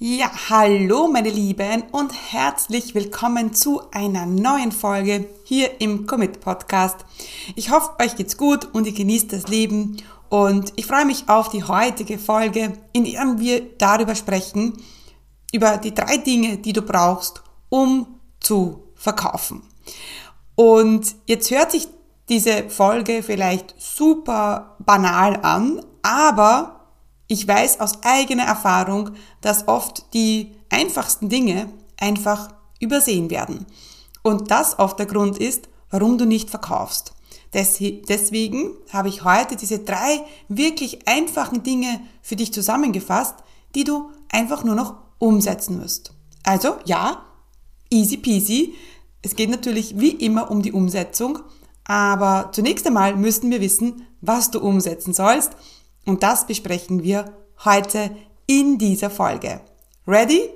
Ja, hallo meine Lieben und herzlich willkommen zu einer neuen Folge hier im Commit Podcast. Ich hoffe, euch geht's gut und ihr genießt das Leben und ich freue mich auf die heutige Folge, in der wir darüber sprechen, über die drei Dinge, die du brauchst, um zu verkaufen. Und jetzt hört sich diese Folge vielleicht super banal an, aber ich weiß aus eigener Erfahrung, dass oft die einfachsten Dinge einfach übersehen werden. Und das oft der Grund ist, warum du nicht verkaufst. Deswegen habe ich heute diese drei wirklich einfachen Dinge für dich zusammengefasst, die du einfach nur noch umsetzen musst. Also ja, easy peasy. Es geht natürlich wie immer um die Umsetzung, aber zunächst einmal müssen wir wissen, was du umsetzen sollst und das besprechen wir heute in dieser Folge. Ready?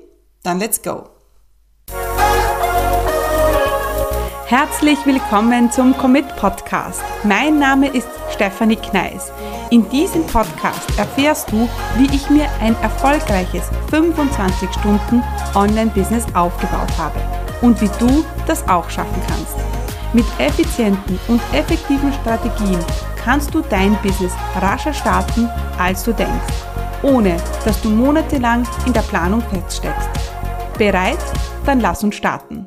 Dann let's go! Herzlich willkommen zum Commit Podcast. Mein Name ist Stefanie Kneis. In diesem Podcast erfährst du, wie ich mir ein erfolgreiches 25 Stunden Online-Business aufgebaut habe und wie du das auch schaffen kannst. Mit effizienten und effektiven Strategien kannst du dein Business rascher starten, als du denkst, ohne dass du monatelang in der Planung feststeckst. Bereit? Dann lass uns starten.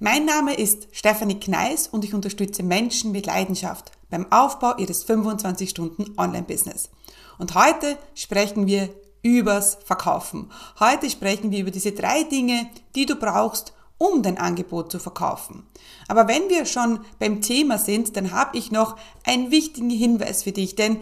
Mein Name ist Stefanie Kneis und ich unterstütze Menschen mit Leidenschaft beim Aufbau ihres 25 Stunden Online-Business. Und heute sprechen wir übers Verkaufen. Heute sprechen wir über diese drei Dinge, die du brauchst, um dein Angebot zu verkaufen. Aber wenn wir schon beim Thema sind, dann habe ich noch einen wichtigen Hinweis für dich, denn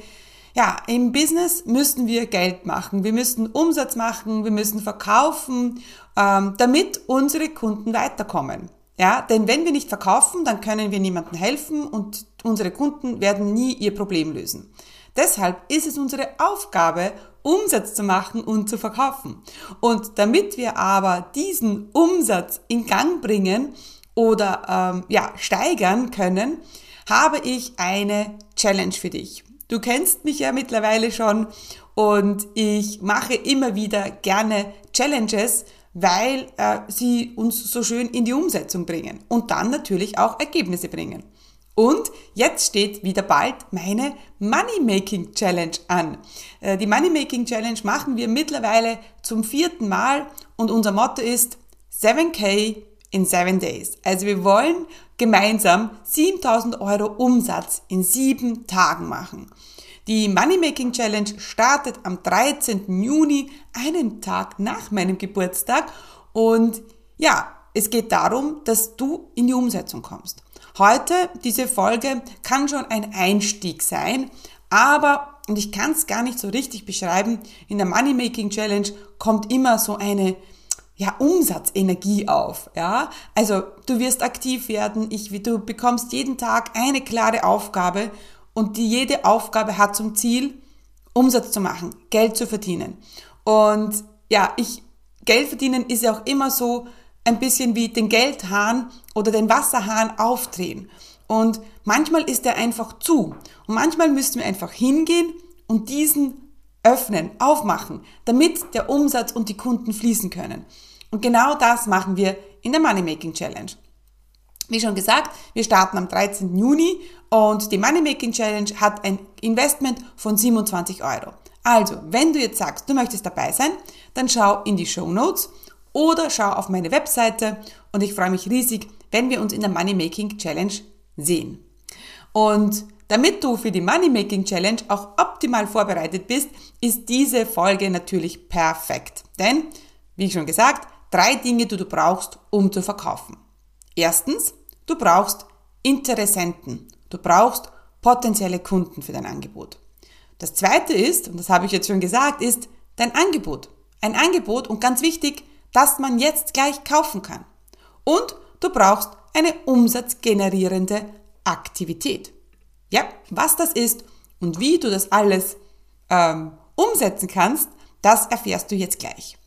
ja, im Business müssen wir Geld machen, wir müssen Umsatz machen, wir müssen verkaufen, ähm, damit unsere Kunden weiterkommen. Ja, denn wenn wir nicht verkaufen, dann können wir niemandem helfen und unsere Kunden werden nie ihr Problem lösen. Deshalb ist es unsere Aufgabe, Umsatz zu machen und zu verkaufen. Und damit wir aber diesen Umsatz in Gang bringen oder ähm, ja, steigern können, habe ich eine Challenge für dich. Du kennst mich ja mittlerweile schon und ich mache immer wieder gerne Challenges, weil äh, sie uns so schön in die Umsetzung bringen und dann natürlich auch Ergebnisse bringen. Und jetzt steht wieder bald meine Money Making Challenge an. Äh, die Money Making Challenge machen wir mittlerweile zum vierten Mal und unser Motto ist 7K in 7 Days. Also wir wollen gemeinsam 7000 Euro Umsatz in sieben Tagen machen. Die Money Making Challenge startet am 13. Juni, einen Tag nach meinem Geburtstag. Und ja, es geht darum, dass du in die Umsetzung kommst. Heute, diese Folge kann schon ein Einstieg sein, aber, und ich kann es gar nicht so richtig beschreiben, in der Money Making Challenge kommt immer so eine ja, Umsatzenergie auf, ja. Also, du wirst aktiv werden, ich, du bekommst jeden Tag eine klare Aufgabe und die, jede Aufgabe hat zum Ziel, Umsatz zu machen, Geld zu verdienen. Und ja, ich, Geld verdienen ist ja auch immer so, ein bisschen wie den Geldhahn oder den Wasserhahn aufdrehen. Und manchmal ist er einfach zu. Und manchmal müssen wir einfach hingehen und diesen öffnen, aufmachen, damit der Umsatz und die Kunden fließen können. Und genau das machen wir in der Money Making Challenge. Wie schon gesagt, wir starten am 13. Juni und die Money Making Challenge hat ein Investment von 27 Euro. Also, wenn du jetzt sagst, du möchtest dabei sein, dann schau in die Show Notes oder schau auf meine Webseite und ich freue mich riesig, wenn wir uns in der Money Making Challenge sehen. Und damit du für die Money Making Challenge auch optimal vorbereitet bist, ist diese Folge natürlich perfekt. Denn, wie schon gesagt, drei Dinge, die du brauchst, um zu verkaufen. Erstens, du brauchst Interessenten. Du brauchst potenzielle Kunden für dein Angebot. Das zweite ist, und das habe ich jetzt schon gesagt, ist dein Angebot. Ein Angebot und ganz wichtig, das man jetzt gleich kaufen kann. Und du brauchst eine umsatzgenerierende Aktivität. Ja, was das ist und wie du das alles ähm, umsetzen kannst, das erfährst du jetzt gleich.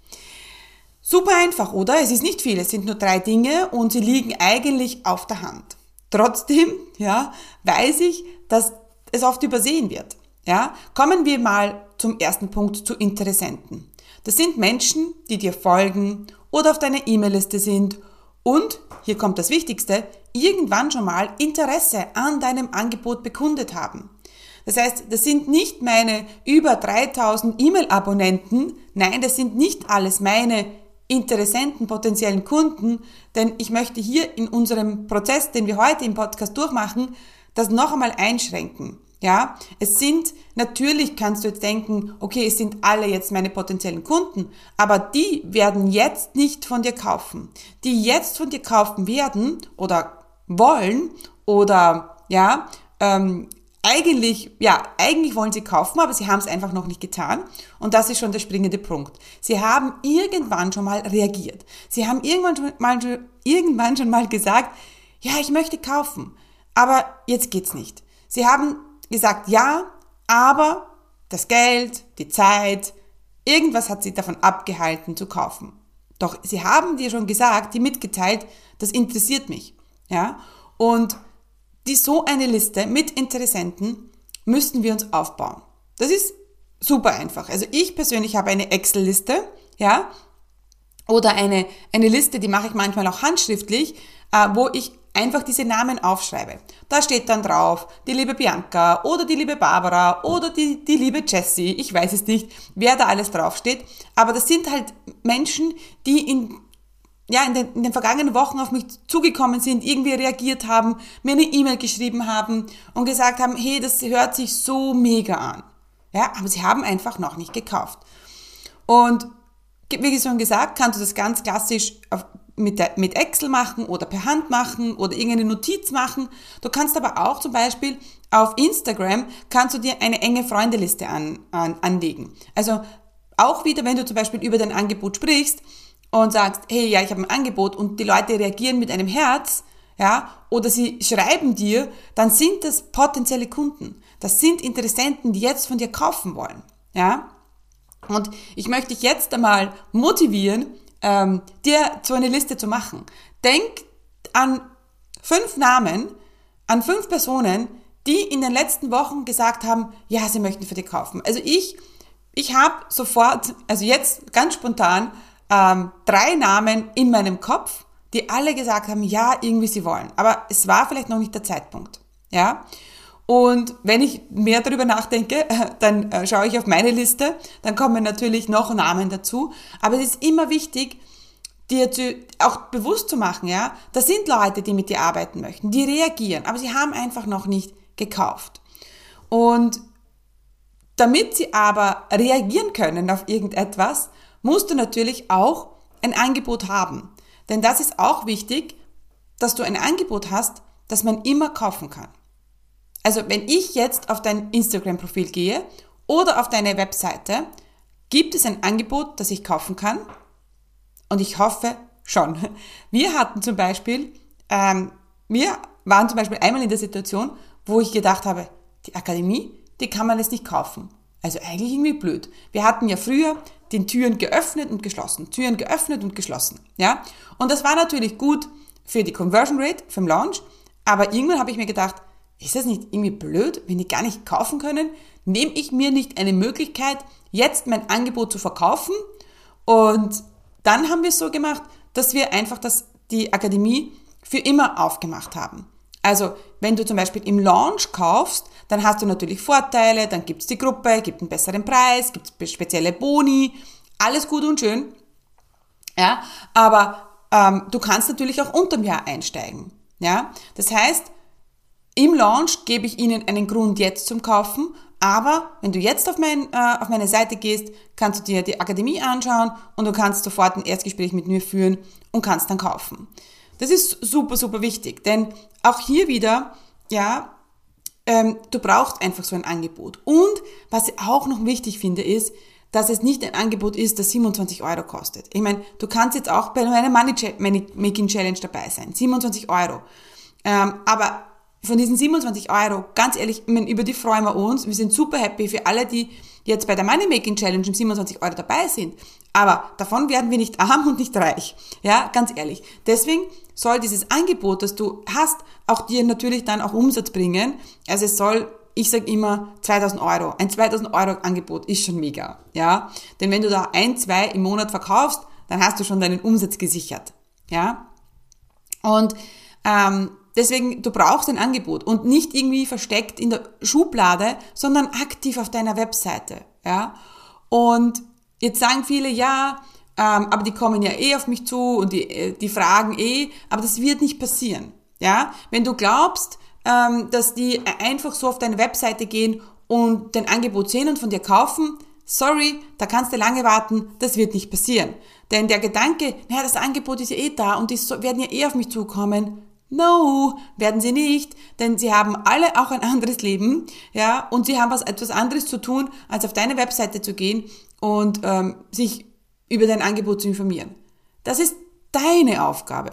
Super einfach, oder? Es ist nicht viel, es sind nur drei Dinge und sie liegen eigentlich auf der Hand. Trotzdem, ja, weiß ich, dass es oft übersehen wird. Ja, kommen wir mal zum ersten Punkt zu Interessenten. Das sind Menschen, die dir folgen oder auf deiner E-Mail-Liste sind und, hier kommt das Wichtigste, irgendwann schon mal Interesse an deinem Angebot bekundet haben. Das heißt, das sind nicht meine über 3000 E-Mail-Abonnenten, nein, das sind nicht alles meine Interessenten, potenziellen Kunden, denn ich möchte hier in unserem Prozess, den wir heute im Podcast durchmachen, das noch einmal einschränken. Ja, es sind, natürlich kannst du jetzt denken, okay, es sind alle jetzt meine potenziellen Kunden, aber die werden jetzt nicht von dir kaufen. Die jetzt von dir kaufen werden oder wollen oder, ja, ähm, eigentlich, ja, eigentlich wollen sie kaufen, aber sie haben es einfach noch nicht getan. Und das ist schon der springende Punkt. Sie haben irgendwann schon mal reagiert. Sie haben irgendwann schon mal, irgendwann schon mal gesagt, ja, ich möchte kaufen, aber jetzt geht's nicht. Sie haben gesagt, ja, aber das Geld, die Zeit, irgendwas hat sie davon abgehalten zu kaufen. Doch sie haben dir schon gesagt, die mitgeteilt, das interessiert mich. Ja? Und die so eine Liste mit Interessenten müssten wir uns aufbauen. Das ist super einfach. Also ich persönlich habe eine Excel-Liste, ja, oder eine, eine Liste, die mache ich manchmal auch handschriftlich, äh, wo ich einfach diese Namen aufschreibe. Da steht dann drauf, die liebe Bianca oder die liebe Barbara oder die, die liebe Jessie, ich weiß es nicht, wer da alles draufsteht, aber das sind halt Menschen, die in ja, in den, in den vergangenen Wochen auf mich zugekommen sind, irgendwie reagiert haben, mir eine E-Mail geschrieben haben und gesagt haben, hey, das hört sich so mega an. Ja, aber sie haben einfach noch nicht gekauft. Und wie schon gesagt, kannst du das ganz klassisch auf, mit, der, mit Excel machen oder per Hand machen oder irgendeine Notiz machen. Du kannst aber auch zum Beispiel auf Instagram kannst du dir eine enge Freundeliste an, an, anlegen. Also auch wieder, wenn du zum Beispiel über dein Angebot sprichst und sagst, hey, ja, ich habe ein Angebot und die Leute reagieren mit einem Herz, ja, oder sie schreiben dir, dann sind das potenzielle Kunden. Das sind Interessenten, die jetzt von dir kaufen wollen, ja. Und ich möchte dich jetzt einmal motivieren, ähm, dir so eine Liste zu machen. Denk an fünf Namen, an fünf Personen, die in den letzten Wochen gesagt haben, ja, sie möchten für dich kaufen. Also ich, ich habe sofort, also jetzt ganz spontan, ähm, drei Namen in meinem Kopf, die alle gesagt haben, ja, irgendwie sie wollen. Aber es war vielleicht noch nicht der Zeitpunkt. Ja. Und wenn ich mehr darüber nachdenke, dann äh, schaue ich auf meine Liste, dann kommen natürlich noch Namen dazu. Aber es ist immer wichtig, dir auch bewusst zu machen, ja, das sind Leute, die mit dir arbeiten möchten, die reagieren, aber sie haben einfach noch nicht gekauft. Und damit sie aber reagieren können auf irgendetwas, musst du natürlich auch ein Angebot haben. Denn das ist auch wichtig, dass du ein Angebot hast, das man immer kaufen kann. Also wenn ich jetzt auf dein Instagram-Profil gehe oder auf deine Webseite, gibt es ein Angebot, das ich kaufen kann? Und ich hoffe schon. Wir hatten zum Beispiel, ähm, wir waren zum Beispiel einmal in der Situation, wo ich gedacht habe, die Akademie, die kann man jetzt nicht kaufen. Also eigentlich irgendwie blöd. Wir hatten ja früher den Türen geöffnet und geschlossen, Türen geöffnet und geschlossen, ja. Und das war natürlich gut für die Conversion Rate, für den Launch, aber irgendwann habe ich mir gedacht, ist das nicht irgendwie blöd, wenn die gar nicht kaufen können? Nehme ich mir nicht eine Möglichkeit, jetzt mein Angebot zu verkaufen? Und dann haben wir es so gemacht, dass wir einfach das, die Akademie für immer aufgemacht haben. Also, wenn du zum Beispiel im Launch kaufst, dann hast du natürlich Vorteile, dann gibt's die Gruppe, gibt einen besseren Preis, gibt spezielle Boni, alles gut und schön. Ja, aber ähm, du kannst natürlich auch unterm Jahr einsteigen. Ja, das heißt, im Launch gebe ich Ihnen einen Grund jetzt zum Kaufen, aber wenn du jetzt auf, mein, äh, auf meine Seite gehst, kannst du dir die Akademie anschauen und du kannst sofort ein Erstgespräch mit mir führen und kannst dann kaufen. Das ist super, super wichtig, denn auch hier wieder, ja, ähm, du brauchst einfach so ein Angebot. Und was ich auch noch wichtig finde, ist, dass es nicht ein Angebot ist, das 27 Euro kostet. Ich meine, du kannst jetzt auch bei meiner Money Making Challenge dabei sein. 27 Euro. Ähm, aber von diesen 27 Euro, ganz ehrlich, ich meine, über die freuen wir uns. Wir sind super happy für alle, die jetzt bei der Money Making Challenge um 27 Euro dabei sind. Aber davon werden wir nicht arm und nicht reich. Ja, ganz ehrlich. Deswegen soll dieses Angebot, das du hast, auch dir natürlich dann auch Umsatz bringen. Also es soll ich sage immer 2000 Euro. Ein 2000 Euro Angebot ist schon mega, ja. Denn wenn du da ein, zwei im Monat verkaufst, dann hast du schon deinen Umsatz gesichert, ja. Und ähm, deswegen, du brauchst ein Angebot und nicht irgendwie versteckt in der Schublade, sondern aktiv auf deiner Webseite, ja. Und jetzt sagen viele, ja, ähm, aber die kommen ja eh auf mich zu und die, äh, die fragen eh, aber das wird nicht passieren. Ja, wenn du glaubst, ähm, dass die einfach so auf deine Webseite gehen und dein Angebot sehen und von dir kaufen, sorry, da kannst du lange warten, das wird nicht passieren. Denn der Gedanke, naja, das Angebot ist ja eh da und die werden ja eh auf mich zukommen, No, werden sie nicht, denn sie haben alle auch ein anderes Leben, ja, und sie haben was etwas anderes zu tun, als auf deine Webseite zu gehen und ähm, sich über dein Angebot zu informieren. Das ist deine Aufgabe.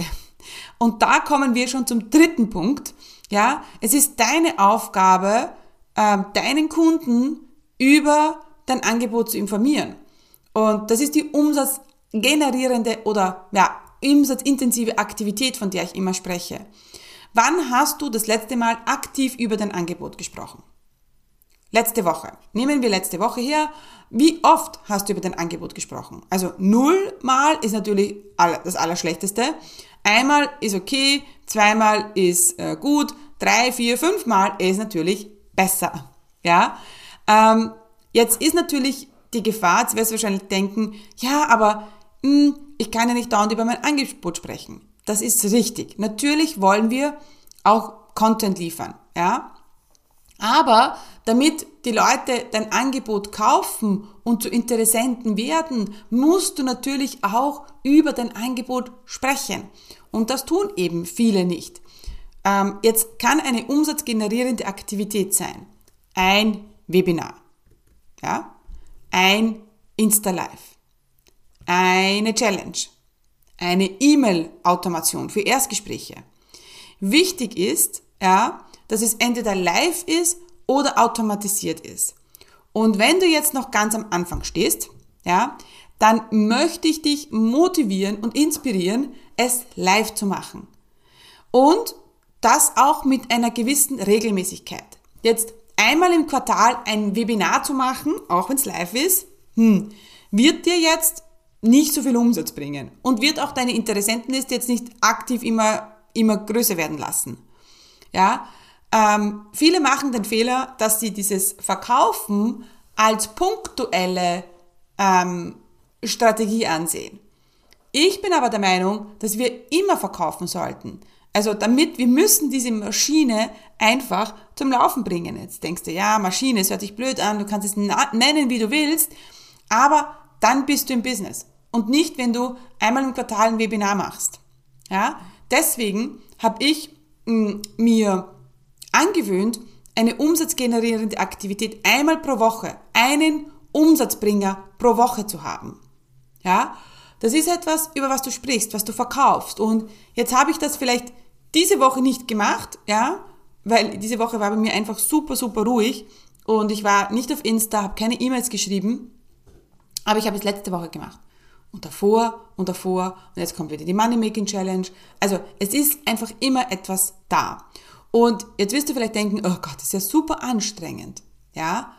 Und da kommen wir schon zum dritten Punkt. Ja, es ist deine Aufgabe, ähm, deinen Kunden über dein Angebot zu informieren. Und das ist die umsatzgenerierende oder ja, umsatzintensive Aktivität, von der ich immer spreche. Wann hast du das letzte Mal aktiv über dein Angebot gesprochen? Letzte Woche. Nehmen wir letzte Woche her. Wie oft hast du über dein Angebot gesprochen? Also null Mal ist natürlich das Allerschlechteste. Einmal ist okay, zweimal ist äh, gut, drei, vier, fünf Mal ist natürlich besser. Ja. Ähm, jetzt ist natürlich die Gefahr, jetzt wirst du wahrscheinlich denken, ja, aber ich kann ja nicht dauernd über mein Angebot sprechen. Das ist richtig. Natürlich wollen wir auch Content liefern. Ja. Aber damit die Leute dein Angebot kaufen und zu Interessenten werden, musst du natürlich auch über dein Angebot sprechen. Und das tun eben viele nicht. Ähm, jetzt kann eine umsatzgenerierende Aktivität sein. Ein Webinar. Ja? Ein Insta-Live. Eine Challenge. Eine E-Mail-Automation für Erstgespräche. Wichtig ist, ja, dass es entweder live ist oder automatisiert ist. Und wenn du jetzt noch ganz am Anfang stehst, ja, dann möchte ich dich motivieren und inspirieren, es live zu machen. Und das auch mit einer gewissen Regelmäßigkeit. Jetzt einmal im Quartal ein Webinar zu machen, auch wenn es live ist, hm, wird dir jetzt nicht so viel Umsatz bringen und wird auch deine Interessentenliste jetzt nicht aktiv immer, immer größer werden lassen. Ja, ähm, viele machen den Fehler, dass sie dieses Verkaufen als punktuelle ähm, Strategie ansehen. Ich bin aber der Meinung, dass wir immer verkaufen sollten. Also damit, wir müssen diese Maschine einfach zum Laufen bringen. Jetzt denkst du, ja, Maschine, es hört sich blöd an, du kannst es nennen, wie du willst, aber dann bist du im Business. Und nicht, wenn du einmal im Quartal ein Webinar machst. Ja? Deswegen habe ich mh, mm, mir angewöhnt, eine umsatzgenerierende Aktivität einmal pro Woche, einen Umsatzbringer pro Woche zu haben. Ja, das ist etwas, über was du sprichst, was du verkaufst. Und jetzt habe ich das vielleicht diese Woche nicht gemacht, ja, weil diese Woche war bei mir einfach super, super ruhig und ich war nicht auf Insta, habe keine E-Mails geschrieben, aber ich habe es letzte Woche gemacht. Und davor und davor und jetzt kommt wieder die Money Making Challenge. Also es ist einfach immer etwas da. Und jetzt wirst du vielleicht denken, oh Gott, das ist ja super anstrengend. Ja?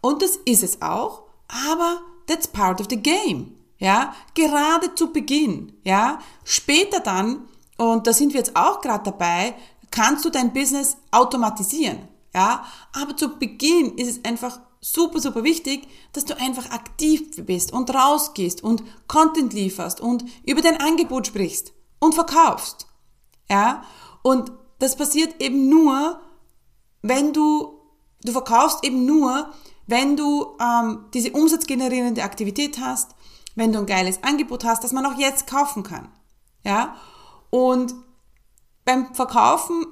Und das ist es auch, aber that's part of the game. Ja? Gerade zu Beginn. Ja? Später dann, und da sind wir jetzt auch gerade dabei, kannst du dein Business automatisieren. Ja? Aber zu Beginn ist es einfach super, super wichtig, dass du einfach aktiv bist und rausgehst und Content lieferst und über dein Angebot sprichst und verkaufst. Ja? Und das passiert eben nur, wenn du, du verkaufst eben nur, wenn du ähm, diese umsatzgenerierende Aktivität hast, wenn du ein geiles Angebot hast, das man auch jetzt kaufen kann. Ja? Und beim Verkaufen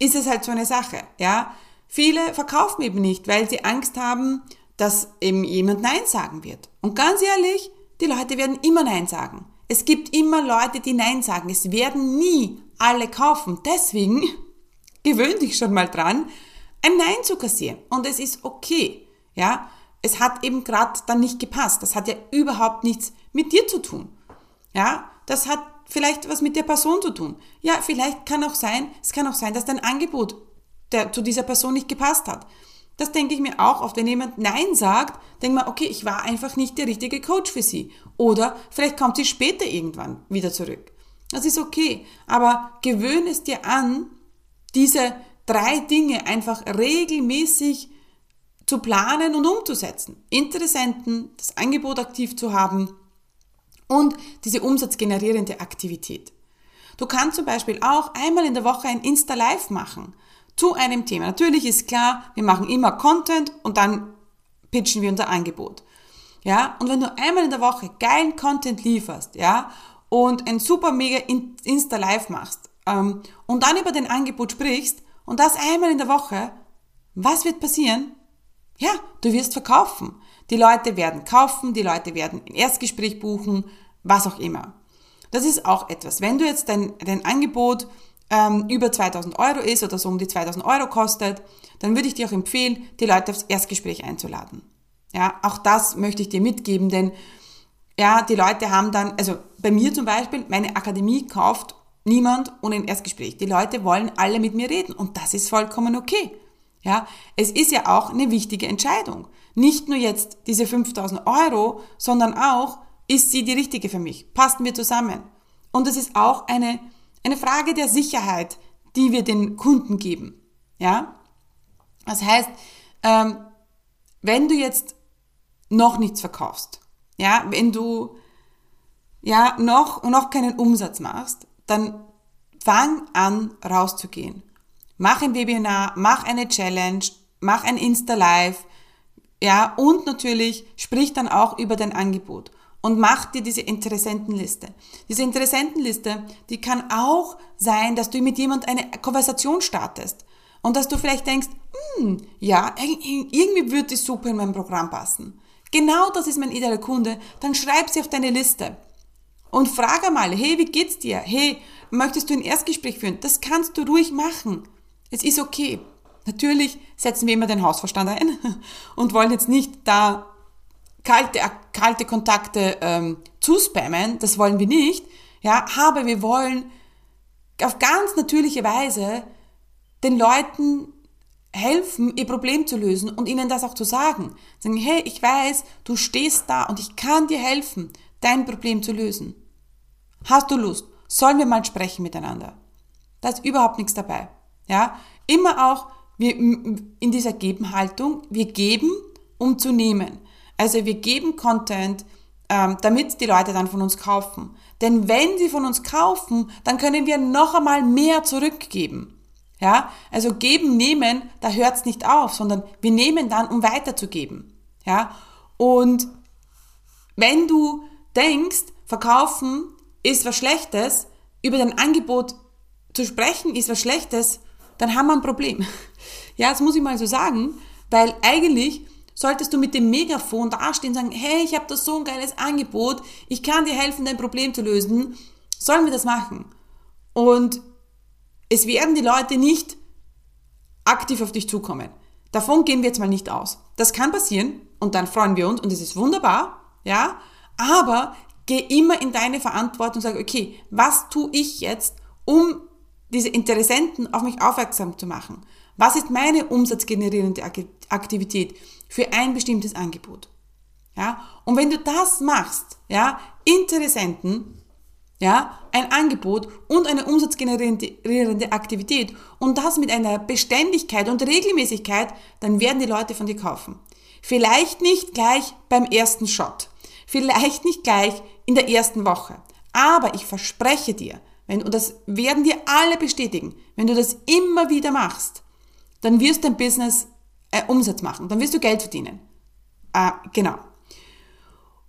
ist es halt so eine Sache. Ja? Viele verkaufen eben nicht, weil sie Angst haben, dass eben jemand Nein sagen wird. Und ganz ehrlich, die Leute werden immer Nein sagen. Es gibt immer Leute, die Nein sagen. Es werden nie alle kaufen. Deswegen gewöhn dich schon mal dran, ein Nein zu kassieren. Und es ist okay. Ja, es hat eben gerade dann nicht gepasst. Das hat ja überhaupt nichts mit dir zu tun. Ja, das hat vielleicht was mit der Person zu tun. Ja, vielleicht kann auch sein, es kann auch sein, dass dein Angebot der zu dieser Person nicht gepasst hat. Das denke ich mir auch oft, wenn jemand Nein sagt, denke ich mir, okay, ich war einfach nicht der richtige Coach für sie. Oder vielleicht kommt sie später irgendwann wieder zurück. Das ist okay. Aber gewöhne es dir an, diese drei Dinge einfach regelmäßig zu planen und umzusetzen. Interessenten, das Angebot aktiv zu haben und diese umsatzgenerierende Aktivität. Du kannst zum Beispiel auch einmal in der Woche ein Insta-Live machen zu einem Thema. Natürlich ist klar, wir machen immer Content und dann pitchen wir unser Angebot. Ja, und wenn du einmal in der Woche geilen Content lieferst, ja, und ein super mega Insta Live machst, ähm, und dann über dein Angebot sprichst und das einmal in der Woche, was wird passieren? Ja, du wirst verkaufen. Die Leute werden kaufen, die Leute werden ein Erstgespräch buchen, was auch immer. Das ist auch etwas. Wenn du jetzt dein, dein Angebot ähm, über 2000 Euro ist oder so um die 2000 Euro kostet, dann würde ich dir auch empfehlen, die Leute aufs Erstgespräch einzuladen. Ja, auch das möchte ich dir mitgeben, denn ja, die Leute haben dann, also bei mir zum Beispiel, meine Akademie kauft niemand ohne ein Erstgespräch. Die Leute wollen alle mit mir reden und das ist vollkommen okay. Ja, es ist ja auch eine wichtige Entscheidung. Nicht nur jetzt diese 5000 Euro, sondern auch, ist sie die richtige für mich? Passen wir zusammen? Und es ist auch eine eine Frage der Sicherheit, die wir den Kunden geben. Ja? Das heißt, ähm, wenn du jetzt noch nichts verkaufst, ja, wenn du ja noch, noch keinen Umsatz machst, dann fang an rauszugehen. Mach ein Webinar, mach eine Challenge, mach ein Insta Live, ja, und natürlich sprich dann auch über dein Angebot und mach dir diese Interessentenliste. Diese Interessentenliste, die kann auch sein, dass du mit jemand eine Konversation startest und dass du vielleicht denkst, hm, ja, irgendwie würde die super in mein Programm passen. Genau das ist mein idealer Kunde. Dann schreib sie auf deine Liste und frag einmal, hey, wie geht's dir? Hey, möchtest du ein Erstgespräch führen? Das kannst du ruhig machen. Es ist okay. Natürlich setzen wir immer den Hausverstand ein und wollen jetzt nicht da kalte, kalte Kontakte ähm, zuspammen, das wollen wir nicht, ja, aber wir wollen auf ganz natürliche Weise den Leuten helfen, ihr Problem zu lösen und ihnen das auch zu sagen. Sagen, hey, ich weiß, du stehst da und ich kann dir helfen, dein Problem zu lösen. Hast du Lust? Sollen wir mal sprechen miteinander? Da ist überhaupt nichts dabei. Ja, immer auch wir, in dieser Gebenhaltung, wir geben, um zu nehmen. Also wir geben Content, ähm, damit die Leute dann von uns kaufen. Denn wenn sie von uns kaufen, dann können wir noch einmal mehr zurückgeben. Ja, also geben, nehmen, da hört's nicht auf, sondern wir nehmen dann, um weiterzugeben. Ja, und wenn du denkst, verkaufen ist was Schlechtes, über dein Angebot zu sprechen ist was Schlechtes, dann haben wir ein Problem. Ja, das muss ich mal so sagen, weil eigentlich solltest du mit dem Megafon dastehen und sagen, hey, ich habe da so ein geiles Angebot, ich kann dir helfen, dein Problem zu lösen, sollen wir das machen? Und es werden die Leute nicht aktiv auf dich zukommen. Davon gehen wir jetzt mal nicht aus. Das kann passieren und dann freuen wir uns und es ist wunderbar, ja, aber geh immer in deine Verantwortung und sag, okay, was tue ich jetzt, um diese Interessenten auf mich aufmerksam zu machen? Was ist meine umsatzgenerierende Aktivität für ein bestimmtes Angebot? Ja? Und wenn du das machst, ja, Interessenten, ja, ein Angebot und eine umsatzgenerierende Aktivität und das mit einer Beständigkeit und Regelmäßigkeit, dann werden die Leute von dir kaufen. Vielleicht nicht gleich beim ersten Shot, vielleicht nicht gleich in der ersten Woche, aber ich verspreche dir, wenn, und das werden dir alle bestätigen, wenn du das immer wieder machst, dann wirst dein Business äh, Umsatz machen, dann wirst du Geld verdienen. Äh, genau.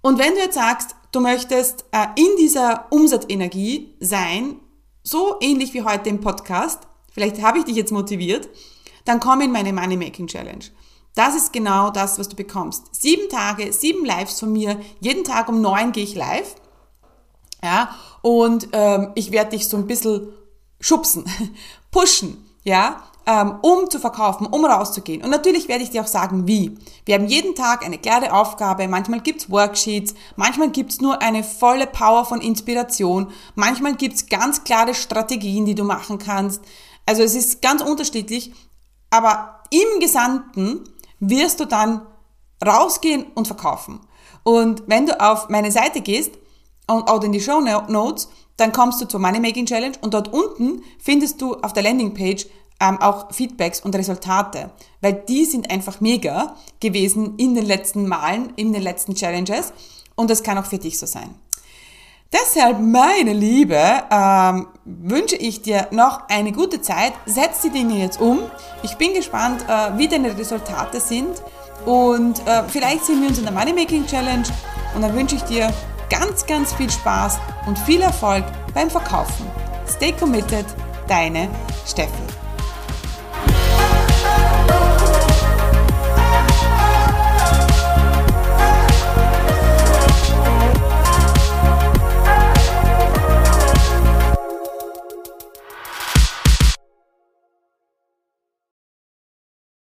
Und wenn du jetzt sagst, du möchtest äh, in dieser Umsatzenergie sein, so ähnlich wie heute im Podcast, vielleicht habe ich dich jetzt motiviert, dann komm in meine Money Making Challenge. Das ist genau das, was du bekommst. Sieben Tage, sieben Lives von mir. Jeden Tag um neun gehe ich live. Ja, und ähm, ich werde dich so ein bisschen schubsen, pushen, ja, ähm, um zu verkaufen, um rauszugehen. Und natürlich werde ich dir auch sagen, wie. Wir haben jeden Tag eine klare Aufgabe, manchmal gibt's Worksheets, manchmal gibt's nur eine volle Power von Inspiration, manchmal gibt's ganz klare Strategien, die du machen kannst. Also es ist ganz unterschiedlich, aber im Gesamten wirst du dann rausgehen und verkaufen. Und wenn du auf meine Seite gehst oder in die Show Notes, dann kommst du zur Money Making Challenge und dort unten findest du auf der Landingpage ähm, auch Feedbacks und Resultate, weil die sind einfach mega gewesen in den letzten Malen, in den letzten Challenges und das kann auch für dich so sein. Deshalb, meine Liebe, ähm, wünsche ich dir noch eine gute Zeit. Setz die Dinge jetzt um. Ich bin gespannt, äh, wie deine Resultate sind. Und äh, vielleicht sehen wir uns in der Money Making Challenge. Und dann wünsche ich dir ganz, ganz viel Spaß und viel Erfolg beim Verkaufen. Stay committed, deine Steffi.